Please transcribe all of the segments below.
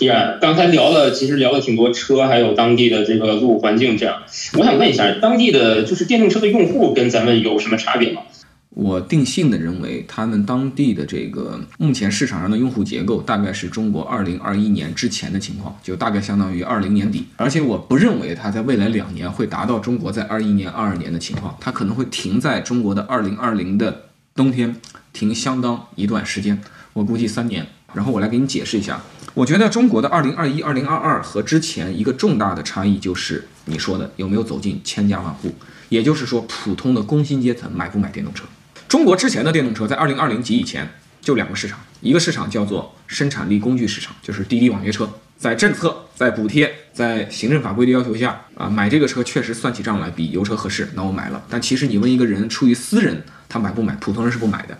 依然，刚才聊了，其实聊了挺多车，还有当地的这个路环境这样。我想问一下，当地的就是电动车的用户跟咱们有什么差别吗？我定性的认为，他们当地的这个目前市场上的用户结构，大概是中国二零二一年之前的情况，就大概相当于二零年底。而且我不认为它在未来两年会达到中国在二一年、二二年的情况，它可能会停在中国的二零二零的冬天，停相当一段时间，我估计三年。然后我来给你解释一下，我觉得中国的二零二一、二零二二和之前一个重大的差异就是你说的有没有走进千家万户，也就是说普通的工薪阶层买不买电动车。中国之前的电动车在二零二零及以前就两个市场，一个市场叫做生产力工具市场，就是滴滴网约车，在政策、在补贴、在行政法规的要求下啊，买这个车确实算起账来比油车合适，那我买了。但其实你问一个人出于私人他买不买，普通人是不买的。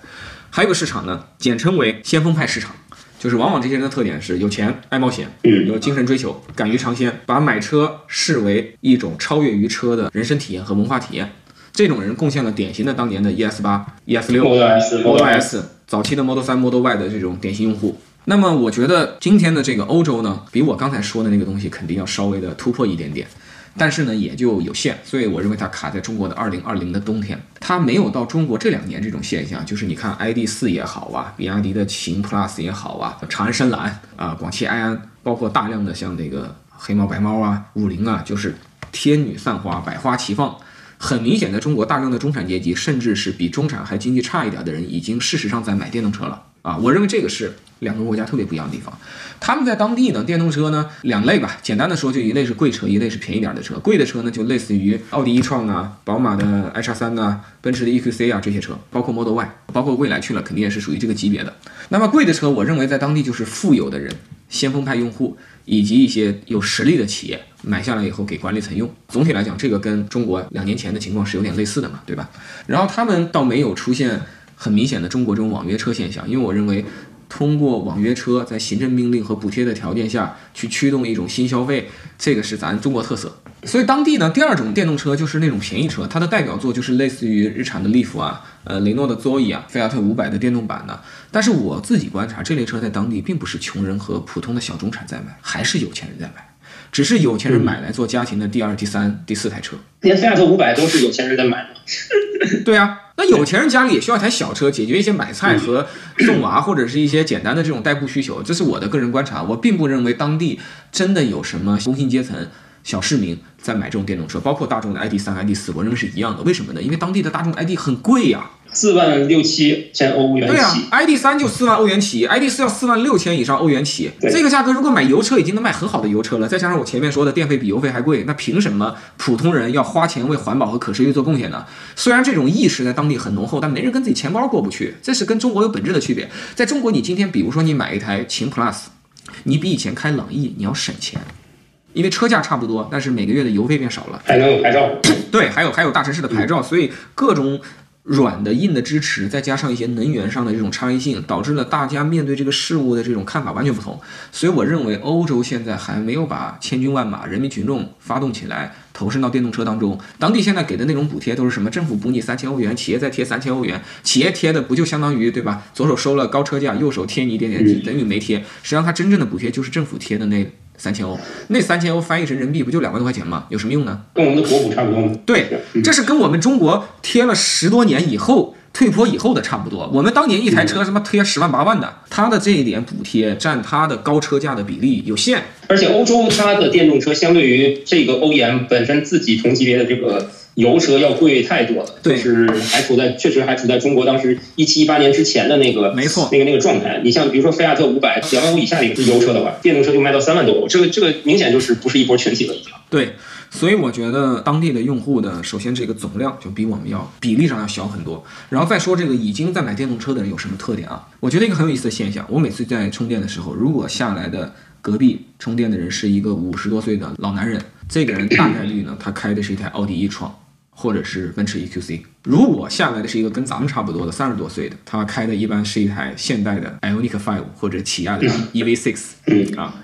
还有个市场呢，简称为先锋派市场，就是往往这些人的特点是有钱、爱冒险、有精神追求、敢于尝鲜，把买车视为一种超越于车的人生体验和文化体验。这种人贡献了典型的当年的 ES 八、ES 六、Model S Model S 早期的 Model 三、Model Y 的这种典型用户。那么我觉得今天的这个欧洲呢，比我刚才说的那个东西肯定要稍微的突破一点点，但是呢也就有限，所以我认为它卡在中国的2020的冬天，它没有到中国这两年这种现象，就是你看 ID 4也好啊，比亚迪的秦 Plus 也好啊，长安深蓝啊，广汽埃安，包括大量的像这个黑猫白猫啊、五菱啊，就是天女散花，百花齐放。很明显，在中国大量的中产阶级，甚至是比中产还经济差一点的人，已经事实上在买电动车了啊！我认为这个是两个国家特别不一样的地方。他们在当地呢，电动车呢两类吧，简单的说，就一类是贵车，一类是便宜点的车。贵的车呢，就类似于奥迪 e 创啊、宝马的 i 叉三呐、奔驰的 EQC 啊这些车，包括 Model Y，包括蔚来去了，肯定也是属于这个级别的。那么贵的车，我认为在当地就是富有的人、先锋派用户以及一些有实力的企业买下来以后给管理层用。总体来讲，这个跟中国两年前的情况是有点类似的嘛，对吧？然后他们倒没有出现很明显的中国这种网约车现象，因为我认为。通过网约车在行政命令和补贴的条件下去驱动一种新消费，这个是咱中国特色。所以当地呢，第二种电动车就是那种便宜车，它的代表作就是类似于日产的利弗啊，呃，雷诺的 Zoe 啊，菲亚特五百的电动版的。但是我自己观察，这类车在当地并不是穷人和普通的小中产在买，还是有钱人在买，只是有钱人买来做家庭的第二、第三、第四台车。连菲亚特五百都是有钱人在买的。对啊，那有钱人家里也需要一台小车，解决一些买菜和送娃或者是一些简单的这种代步需求。这是我的个人观察，我并不认为当地真的有什么工薪阶层、小市民在买这种电动车，包括大众的 ID 三、ID 四，我认为是一样的。为什么呢？因为当地的大众 ID 很贵呀、四万六七千欧元对啊起，，ID 三就四万欧元起，ID 四要四万六千以上欧元起。这个价格如果买油车已经能买很好的油车了，再加上我前面说的电费比油费还贵，那凭什么普通人要花钱为环保和可持续做贡献呢？虽然这种意识在当地很浓厚，但没人跟自己钱包过不去，这是跟中国有本质的区别。在中国，你今天比如说你买一台秦 Plus，你比以前开朗逸你要省钱。因为车价差不多，但是每个月的油费变少了，还能有牌照。对，还有还有大城市的牌照，所以各种软的、硬的支持，再加上一些能源上的这种差异性，导致了大家面对这个事物的这种看法完全不同。所以我认为欧洲现在还没有把千军万马、人民群众发动起来，投身到电动车当中。当地现在给的那种补贴都是什么？政府补你三千欧元，企业再贴三千欧元，企业贴的不就相当于对吧？左手收了高车价，右手贴你一点点，等于没贴。实际上它真正的补贴就是政府贴的那三千欧，那三千欧翻译成人民币不就两万多块钱吗？有什么用呢？跟我们的国补差不多吗。对，这是跟我们中国贴了十多年以后退坡以后的差不多。我们当年一台车什么贴十万八万的，它的这一点补贴占它的高车价的比例有限。而且欧洲它的电动车相对于这个 OEM 本身自己同级别的这个油车要贵太多了，对就是还处在确实还处在中国当时一七一八年之前的那个没错那个那个状态。你像比如说菲亚特五百两万欧以下的一个油车的话，电动车就卖到三万多欧，这个这个明显就是不是一波群体问题了。对，所以我觉得当地的用户的，首先这个总量就比我们要比例上要小很多。然后再说这个已经在买电动车的人有什么特点啊？我觉得一个很有意思的现象，我每次在充电的时候，如果下来的隔壁充电的人是一个五十多岁的老男人，这个人大概率呢，他开的是一台奥迪 e 创。或者是奔驰 EQC，如果下来的是一个跟咱们差不多的三十多岁的，他开的一般是一台现代的 Ioniq 5或者起亚的 EV6 啊，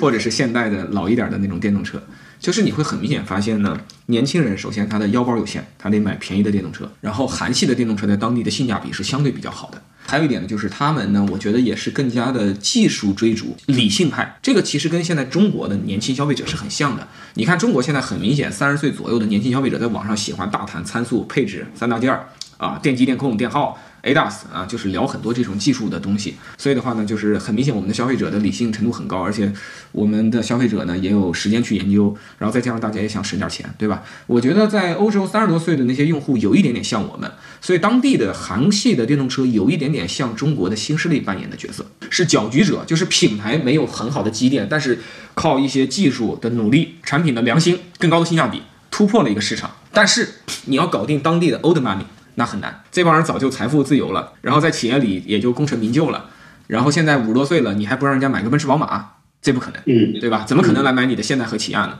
或者是现代的老一点的那种电动车，就是你会很明显发现呢，年轻人首先他的腰包有限，他得买便宜的电动车，然后韩系的电动车在当地的性价比是相对比较好的。还有一点呢，就是他们呢，我觉得也是更加的技术追逐、理性派。这个其实跟现在中国的年轻消费者是很像的。你看，中国现在很明显，三十岁左右的年轻消费者在网上喜欢大谈参数、配置三大件儿啊，电机、电控、电耗。ADAS 啊，就是聊很多这种技术的东西，所以的话呢，就是很明显我们的消费者的理性程度很高，而且我们的消费者呢也有时间去研究，然后再加上大家也想省点钱，对吧？我觉得在欧洲三十多岁的那些用户有一点点像我们，所以当地的韩系的电动车有一点点像中国的新势力扮演的角色，是搅局者，就是品牌没有很好的积淀，但是靠一些技术的努力、产品的良心、更高的性价比突破了一个市场，但是你要搞定当地的 old money。那很难，这帮人早就财富自由了，然后在企业里也就功成名就了，然后现在五十多岁了，你还不让人家买个奔驰宝马，这不可能，嗯，对吧？怎么可能来买你的现代和起亚呢？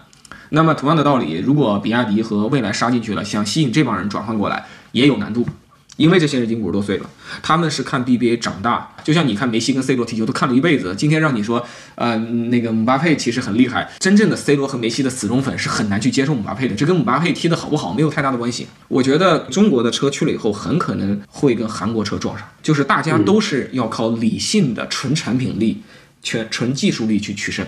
那么同样的道理，如果比亚迪和蔚来杀进去了，想吸引这帮人转换过来，也有难度。因为这些人已经五十多岁了，他们是看 BBA 长大，就像你看梅西跟 C 罗踢球都看了一辈子。今天让你说，呃，那个姆巴佩其实很厉害，真正的 C 罗和梅西的死忠粉是很难去接受姆巴佩的，这跟姆巴佩踢得好不好没有太大的关系。我觉得中国的车去了以后，很可能会跟韩国车撞上，就是大家都是要靠理性的纯产品力、全纯技术力去取胜。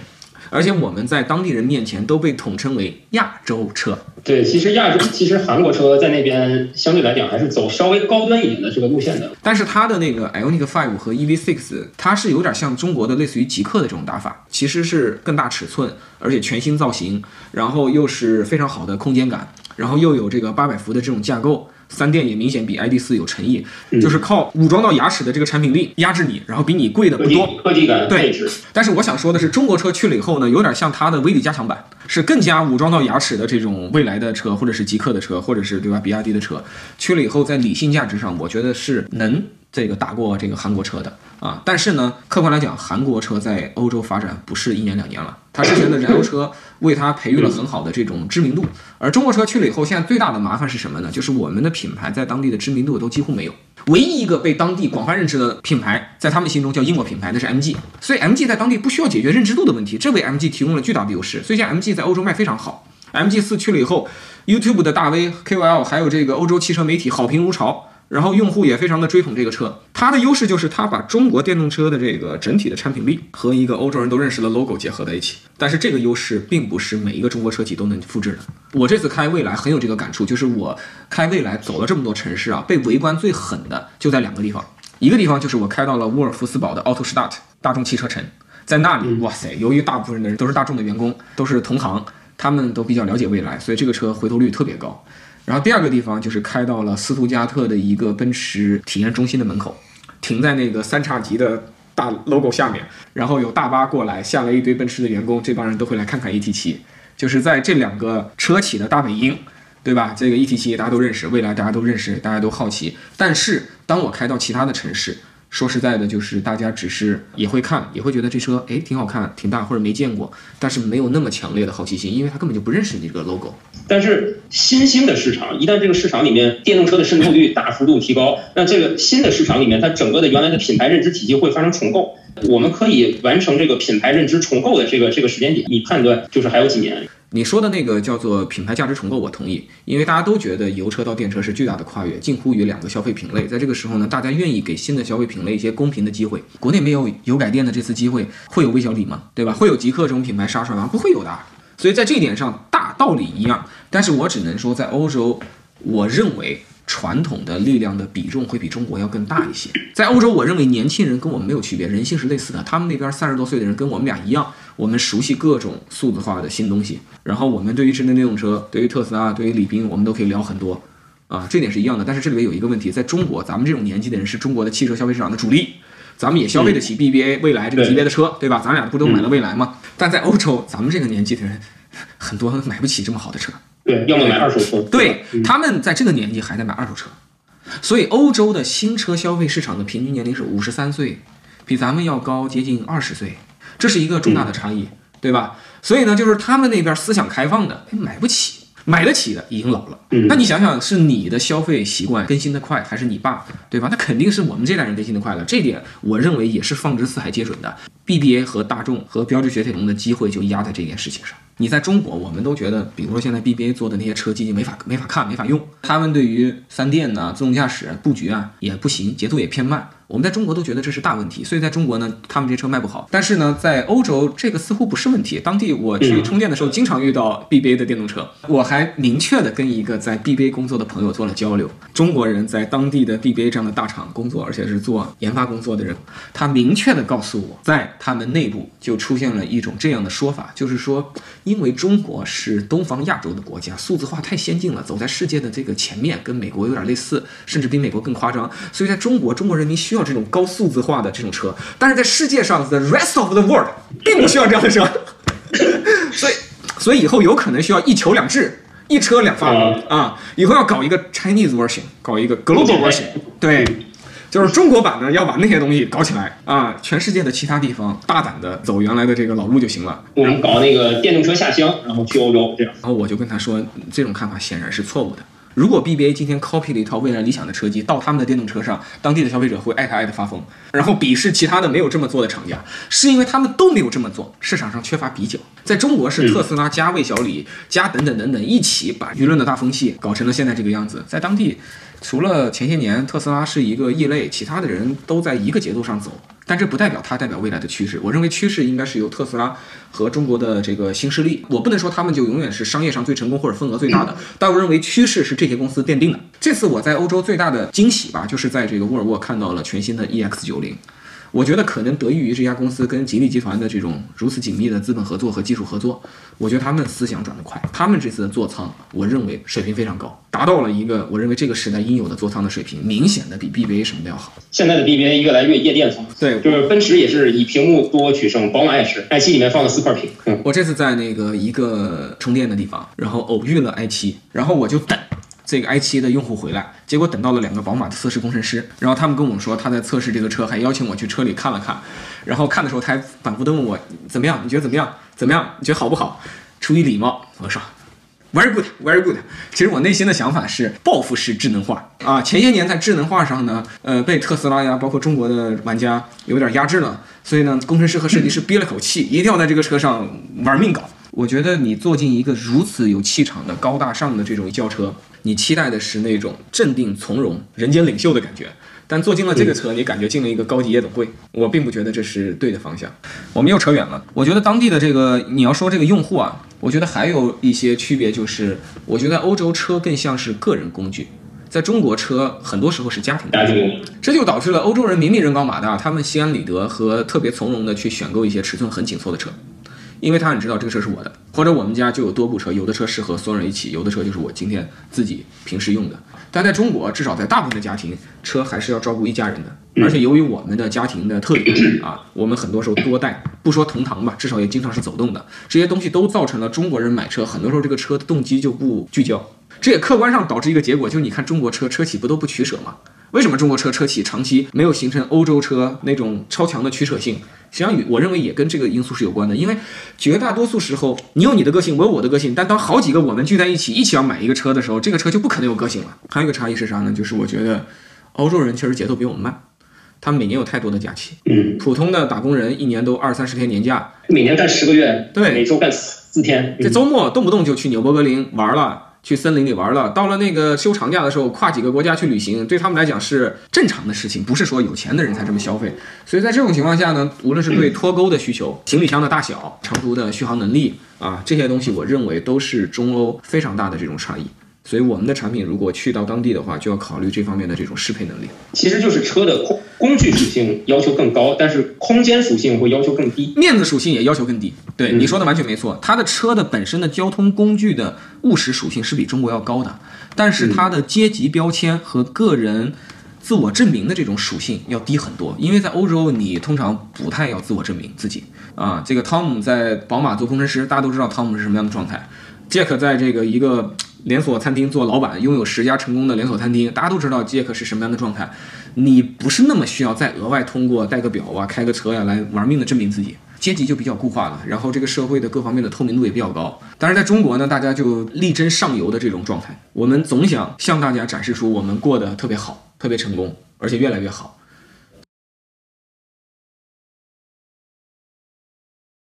而且我们在当地人面前都被统称为亚洲车。对，其实亚洲，其实韩国车在那边相对来讲还是走稍微高端一点的这个路线的。但是它的那个 Ioniq 5和 EV6，它是有点像中国的类似于极客的这种打法，其实是更大尺寸，而且全新造型，然后又是非常好的空间感，然后又有这个八百伏的这种架构。三电也明显比 ID 四有诚意，就是靠武装到牙齿的这个产品力压制你，然后比你贵的不多，科技感对。但是我想说的是，中国车去了以后呢，有点像它的威力加强版，是更加武装到牙齿的这种未来的车，或者是极客的车，或者是对吧？比亚迪的车去了以后，在理性价值上，我觉得是能。这个打过这个韩国车的。啊，但是呢，客观来讲，韩国车在欧洲发展不是一年两年了，它之前的燃油车为它培育了很好的这种知名度，而中国车去了以后，现在最大的麻烦是什么呢？就是我们的品牌在当地的知名度都几乎没有，唯一一个被当地广泛认知的品牌，在他们心中叫英国品牌，那是 MG，所以 MG 在当地不需要解决认知度的问题，这为 MG 提供了巨大的优势，所以现在 MG 在欧洲卖非常好，MG 四去了以后，YouTube 的大 V KOL 还有这个欧洲汽车媒体好评如潮。然后用户也非常的追捧这个车，它的优势就是它把中国电动车的这个整体的产品力和一个欧洲人都认识的 logo 结合在一起。但是这个优势并不是每一个中国车企都能复制的。我这次开蔚来很有这个感触，就是我开蔚来走了这么多城市啊，被围观最狠的就在两个地方，一个地方就是我开到了沃尔夫斯堡的 Auto Start 大众汽车城，在那里，哇塞，由于大部分的人都是大众的员工，都是同行，他们都比较了解蔚来，所以这个车回头率特别高。然后第二个地方就是开到了斯图加特的一个奔驰体验中心的门口，停在那个三叉戟的大 logo 下面，然后有大巴过来，下了一堆奔驰的员工，这帮人都会来看看 E T 七就是在这两个车企的大本营，对吧？这个 E T 七大家都认识，未来大家都认识，大家都好奇。但是当我开到其他的城市，说实在的，就是大家只是也会看，也会觉得这车哎挺好看，挺大或者没见过，但是没有那么强烈的好奇心，因为他根本就不认识你这个 logo。但是新兴的市场，一旦这个市场里面电动车的渗透率大幅度提高，那这个新的市场里面，它整个的原来的品牌认知体系会发生重构。我们可以完成这个品牌认知重构的这个这个时间点，你判断就是还有几年？你说的那个叫做品牌价值重构，我同意，因为大家都觉得油车到电车是巨大的跨越，近乎于两个消费品类。在这个时候呢，大家愿意给新的消费品类一些公平的机会。国内没有油改电的这次机会，会有魏小李吗？对吧？会有极客这种品牌杀出来吗？不会有的。所以在这一点上，大道理一样。但是我只能说，在欧洲，我认为。传统的力量的比重会比中国要更大一些。在欧洲，我认为年轻人跟我们没有区别，人性是类似的。他们那边三十多岁的人跟我们俩一样，我们熟悉各种数字化的新东西。然后我们对于智能电动车，对于特斯拉，对于李斌，我们都可以聊很多啊，这点是一样的。但是这里面有一个问题，在中国，咱们这种年纪的人是中国的汽车消费市场的主力，咱们也消费得起 BBA 未来这个级别的车，对吧？咱俩不都买了未来吗？但在欧洲，咱们这个年纪的人很多买不起这么好的车。对，要么买二手车。对他们在这个年纪还在买二手车，所以欧洲的新车消费市场的平均年龄是五十三岁，比咱们要高接近二十岁，这是一个重大的差异，对吧？所以呢，就是他们那边思想开放的，买不起，买得起的已经老了。那你想想，是你的消费习惯更新的快，还是你爸，对吧？那肯定是我们这代人更新的快了。这点我认为也是放之四海皆准的。BBA 和大众和标致雪铁龙的机会就压在这件事情上。你在中国，我们都觉得，比如说现在 BBA 做的那些车机已经没法没法看，没法用。他们对于三电呢、自动驾驶布局啊也不行，节奏也偏慢。我们在中国都觉得这是大问题，所以在中国呢，他们这车卖不好。但是呢，在欧洲这个似乎不是问题。当地我去充电的时候，经常遇到 BBA 的电动车。我还明确的跟一个在 BBA 工作的朋友做了交流，中国人在当地的 BBA 这样的大厂工作，而且是做研发工作的人，他明确的告诉我，在他们内部就出现了一种这样的说法，就是说，因为中国是东方亚洲的国家，数字化太先进了，走在世界的这个前面，跟美国有点类似，甚至比美国更夸张，所以在中国，中国人民需要这种高数字化的这种车，但是在世界上，the rest of the world 并不需要这样的车，所以，所以以后有可能需要一球两制，一车两发啊，以后要搞一个 Chinese version，搞一个 global version，对，就是中国版的要把那些东西搞起来啊，全世界的其他地方大胆的走原来的这个老路就行了。我们搞那个电动车下乡，然后去欧洲这样。然后我就跟他说，这种看法显然是错误的。如果 BBA 今天 copy 了一套未来理想的车机到他们的电动车上，当地的消费者会爱他爱的发疯，然后鄙视其他的没有这么做的厂家，是因为他们都没有这么做，市场上缺乏比较。在中国是特斯拉加魏小李加等等等等一起把舆论的大风气搞成了现在这个样子，在当地。除了前些年特斯拉是一个异类，其他的人都在一个节奏上走，但这不代表它代表未来的趋势。我认为趋势应该是由特斯拉和中国的这个新势力，我不能说他们就永远是商业上最成功或者份额最大的，但我认为趋势是这些公司奠定的。这次我在欧洲最大的惊喜吧，就是在这个沃尔沃看到了全新的 EX 九零。我觉得可能得益于这家公司跟吉利集团的这种如此紧密的资本合作和技术合作，我觉得他们思想转得快，他们这次的座舱，我认为水平非常高，达到了一个我认为这个时代应有的座舱的水平，明显的比 BBA 什么的要好。现在的 BBA 越来越夜店风，对，就是奔驰也是以屏幕多取胜，宝马也是，i 七里面放了四块屏。我这次在那个一个充电的地方，然后偶遇了 i 七然后我就等。这个 i7 的用户回来，结果等到了两个宝马的测试工程师，然后他们跟我们说他在测试这个车，还邀请我去车里看了看。然后看的时候，他还反复的问我怎么样？你觉得怎么样？怎么样？你觉得好不好？出于礼貌，我说 very good，very good。其实我内心的想法是报复式智能化啊。前些年在智能化上呢，呃，被特斯拉呀，包括中国的玩家有点压制了，所以呢，工程师和设计师憋了口气，一定要在这个车上玩命搞。我觉得你坐进一个如此有气场的高大上的这种轿车。你期待的是那种镇定从容、人间领袖的感觉，但坐进了这个车，你感觉进了一个高级夜总会。我并不觉得这是对的方向。我们又扯远了。我觉得当地的这个，你要说这个用户啊，我觉得还有一些区别，就是我觉得欧洲车更像是个人工具，在中国车很多时候是家庭工具，这就导致了欧洲人明明人高马大，他们心安理得和特别从容的去选购一些尺寸很紧凑的车。因为他很知道这个车是我的，或者我们家就有多部车，有的车适合所有人一起，有的车就是我今天自己平时用的。但在中国，至少在大部分的家庭，车还是要照顾一家人的。而且由于我们的家庭的特点啊，我们很多时候多带，不说同堂吧，至少也经常是走动的。这些东西都造成了中国人买车很多时候这个车的动机就不聚焦。这也客观上导致一个结果，就是你看中国车车企不都不取舍吗？为什么中国车车企长期没有形成欧洲车那种超强的取舍性？实际上，我认为也跟这个因素是有关的。因为绝大多数时候，你有你的个性，我有我的个性，但当好几个我们聚在一起，一起要买一个车的时候，这个车就不可能有个性了。还有一个差异是啥呢？就是我觉得欧洲人确实节奏比我们慢，他们每年有太多的假期。嗯，普通的打工人一年都二三十天年假，每年干十个月，对，每周干四天，这周末动不动就去纽博格林玩了。去森林里玩了，到了那个休长假的时候，跨几个国家去旅行，对他们来讲是正常的事情，不是说有钱的人才这么消费。所以在这种情况下呢，无论是对 脱钩的需求、行李箱的大小、长途的续航能力啊，这些东西，我认为都是中欧非常大的这种差异。所以我们的产品如果去到当地的话，就要考虑这方面的这种适配能力。其实就是车的工工具属性要求更高，但是空间属性会要求更低，面子属性也要求更低。对你说的完全没错，它的车的本身的交通工具的务实属性是比中国要高的，但是它的阶级标签和个人自我证明的这种属性要低很多。因为在欧洲，你通常不太要自我证明自己啊。这个汤姆在宝马做工程师，大家都知道汤姆是什么样的状态。杰克在这个一个。连锁餐厅做老板，拥有十家成功的连锁餐厅，大家都知道杰克是什么样的状态。你不是那么需要再额外通过带个表啊、开个车呀来玩命的证明自己，阶级就比较固化了。然后这个社会的各方面的透明度也比较高。但是在中国呢，大家就力争上游的这种状态，我们总想向大家展示出我们过得特别好、特别成功，而且越来越好。